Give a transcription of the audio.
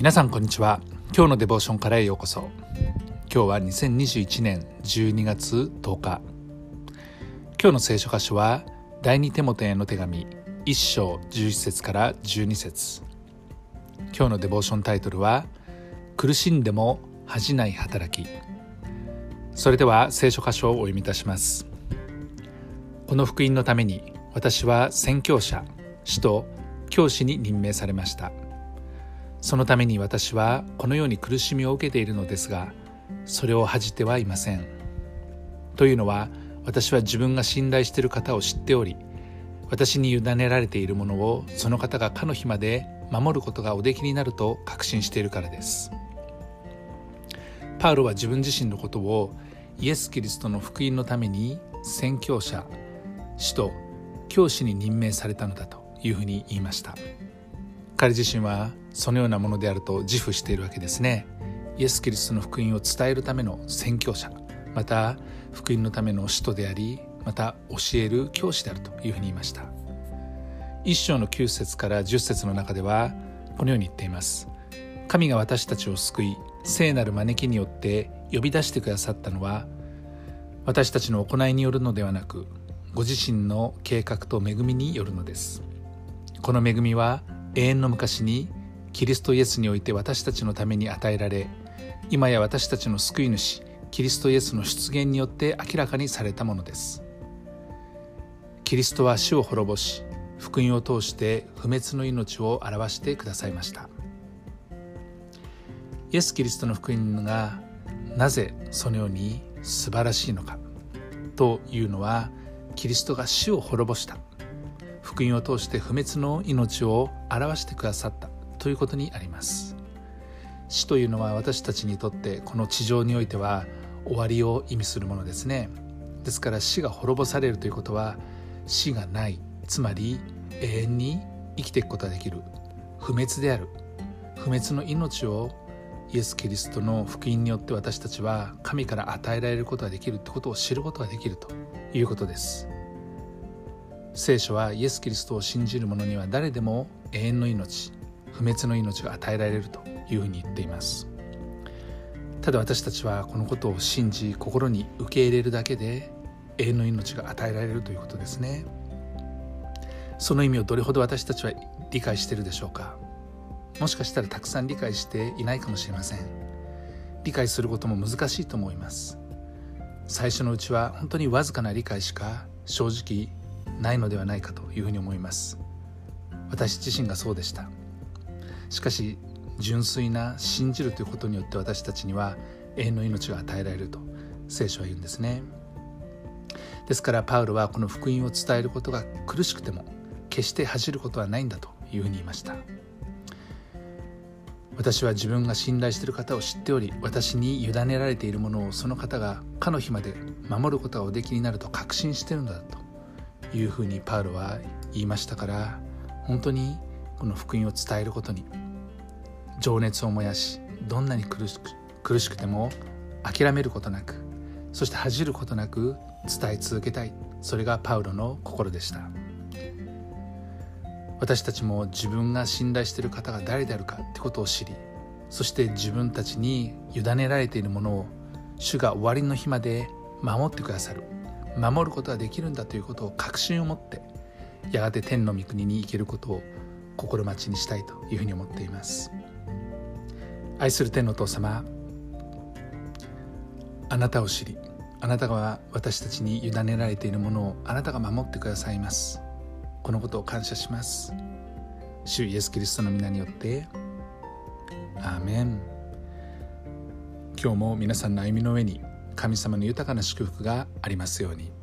皆さんこんにちは。今日のデボーションからへようこそ。今日は2021年12月10日。今日の聖書箇所は第二手元への手紙1章11節から12節。今日のデボーションタイトルは苦しんでも恥じない働き。それでは聖書箇所をお読みいたします。この福音のために私は宣教者使徒教師に任命されました。そのために私はこのように苦しみを受けているのですがそれを恥じてはいません。というのは私は自分が信頼している方を知っており私に委ねられているものをその方がかの日まで守ることがおできになると確信しているからです。パウロは自分自身のことをイエス・キリストの福音のために宣教者使徒教師に任命されたのだというふうに言いました。彼自身はそのようなものであると自負しているわけですね。イエス・キリストの福音を伝えるための宣教者また福音のための使徒でありまた教える教師であるというふうに言いました。一章の9節から10節の中ではこのように言っています。神が私たちを救い聖なる招きによって呼び出してくださったのは私たちの行いによるのではなくご自身の計画と恵みによるのです。この恵みは永遠の昔にキリストイエスにおいて私たちのために与えられ今や私たちの救い主キリストイエスの出現によって明らかにされたものですキリストは死を滅ぼし福音を通して不滅の命を表してくださいましたイエス・キリストの福音がなぜそのように素晴らしいのかというのはキリストが死を滅ぼした福音を通して不滅の命を表してくださったということにあります。死というのは私たちにとってこの地上においては終わりを意味するものですね。ですから死が滅ぼされるということは死がないつまり永遠に生きていくことができる不滅である不滅の命をイエス・キリストの福音によって私たちは神から与えられることができるということを知ることができるということです。聖書はイエス・キリストを信じる者には誰でも永遠の命不滅の命が与えられるというふうに言っています。ただ私たちはこのことを信じ心に受け入れるだけで永遠の命が与えられるということですね。その意味をどれほど私たちは理解しているでしょうか。もしかしたらたくさん理解していないかもしれません。理解することも難しいと思います。最初のうちは本当にわずかな理解しか正直ないのではないかというふうに思います。私自身がそうでした。しかし純粋な信じるということによって私たちには永遠の命が与えられると聖書は言うんですね。ですからパウロはこの福音を伝えることが苦しくても決して恥じることはないんだというふうに言いました。私は自分が信頼している方を知っており私に委ねられているものをその方がかの日まで守ることがおできになると確信しているのだというふうにパウロは言いましたから本当にこの福音を伝えることに情熱を燃やしどんなに苦しく苦しくても諦めることなくそして恥じることなく伝え続けたい。それがパウロの心でした。私たちも自分が信頼している方が誰であるかってことを知りそして自分たちに委ねられているものを主が終わりの日まで守ってくださる。守ることができるんだということを確信を持ってやがて天の御国に行けることを心待ちにしたいというふうに思っています。愛する天のお父様あなたを知りあなたが私たちに委ねられているものをあなたが守ってくださいます。このことを感謝します。主イエス・キリストの皆によってアーメン。今日も皆さんの歩みの上に神様の豊かな祝福がありますように。